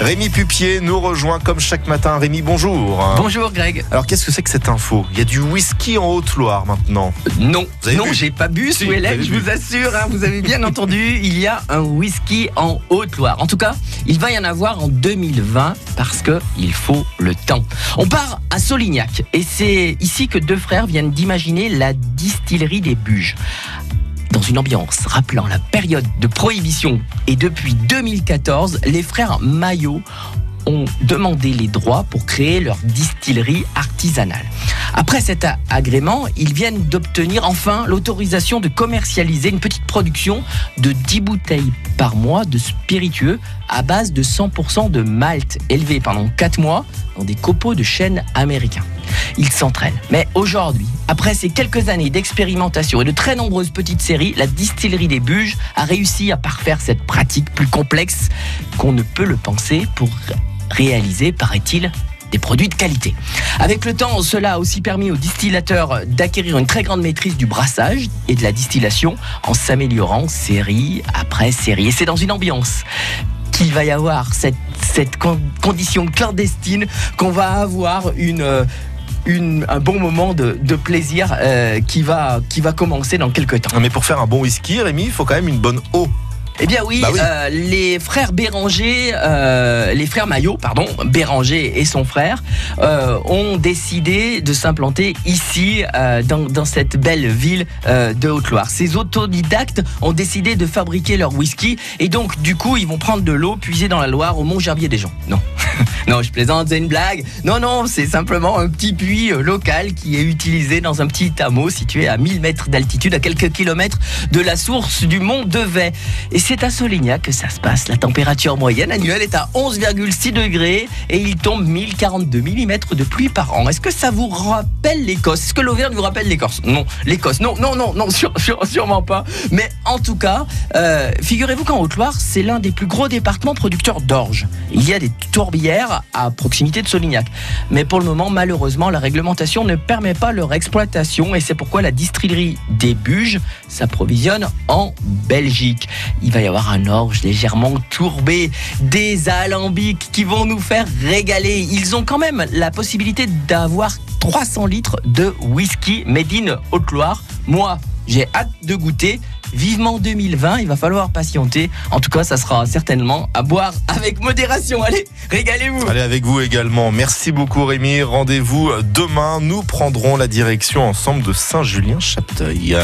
Rémi Pupier nous rejoint comme chaque matin. Rémi, bonjour. Bonjour Greg. Alors qu'est-ce que c'est que cette info? Il y a du whisky en Haute-Loire maintenant. Non, avez non, vu j'ai pas bu Si, sous avez je vous assure, hein, vous avez bien entendu, il y a un whisky en Haute-Loire. En tout cas, il va y en avoir en 2020 parce que il faut le temps. On part à Solignac et c'est ici que deux frères viennent d'imaginer la distillerie des Buges. Une ambiance rappelant la période de prohibition et depuis 2014, les frères Maillot ont demandé les droits pour créer leur distillerie artisanale. Après cet agrément, ils viennent d'obtenir enfin l'autorisation de commercialiser une petite production de 10 bouteilles par mois de spiritueux à base de 100% de malt élevé pendant 4 mois dans des copeaux de chêne américains. Ils s'entraînent. Mais aujourd'hui, après ces quelques années d'expérimentation et de très nombreuses petites séries, la distillerie des Buges a réussi à parfaire cette pratique plus complexe qu'on ne peut le penser pour réaliser, paraît-il, des produits de qualité. Avec le temps, cela a aussi permis aux distillateurs d'acquérir une très grande maîtrise du brassage et de la distillation en s'améliorant série après série. Et c'est dans une ambiance qu'il va y avoir cette, cette con- condition clandestine qu'on va avoir euh, un bon moment de, de plaisir euh, qui, va, qui va commencer dans quelques temps. Ah, Mais pour faire un bon whisky, Rémi, il faut quand même une bonne eau. Eh bien oui, Bah oui. euh, les frères Béranger, euh, les frères Maillot, pardon, Béranger et son frère, euh, ont décidé de s'implanter ici, euh, dans, dans cette belle ville euh, de Haute-Loire. Ces autodidactes ont décidé de fabriquer leur whisky et donc du coup ils vont prendre de l'eau puisée dans la Loire au Mont Gerbier des gens. Non. Non, je plaisante, c'est une blague. Non, non, c'est simplement un petit puits euh, local qui est utilisé dans un petit hameau situé à 1000 mètres d'altitude, à quelques kilomètres de la source du mont Devet. Et c'est à Solignac que ça se passe. La température moyenne annuelle est à 11,6 degrés et il tombe 1042 mm de pluie par an. Est-ce que ça vous rappelle l'Écosse? Est-ce que l'Auvergne vous rappelle l'Écosse Non, l'Écosse. Non, non, non, non, sûr- sûr- sûrement pas. Mais en tout cas, euh, figurez-vous qu'en Haute-Loire, c'est l'un des plus gros départements producteurs d'orge. Il y a des tourbières à proximité de Solignac. Mais pour le moment, malheureusement, la réglementation ne permet pas leur exploitation et c'est pourquoi la distillerie des Buges s'approvisionne en Belgique. Il va y avoir un orge légèrement tourbé, des alambics qui vont nous faire régaler. Ils ont quand même la possibilité d'avoir 300 litres de whisky made in Haute-Loire. Moi, j'ai hâte de goûter. Vivement 2020, il va falloir patienter. En tout cas, ça sera certainement à boire avec modération. Allez, régalez-vous. Allez avec vous également. Merci beaucoup Rémi. Rendez-vous demain. Nous prendrons la direction ensemble de Saint-Julien-Chapteuil.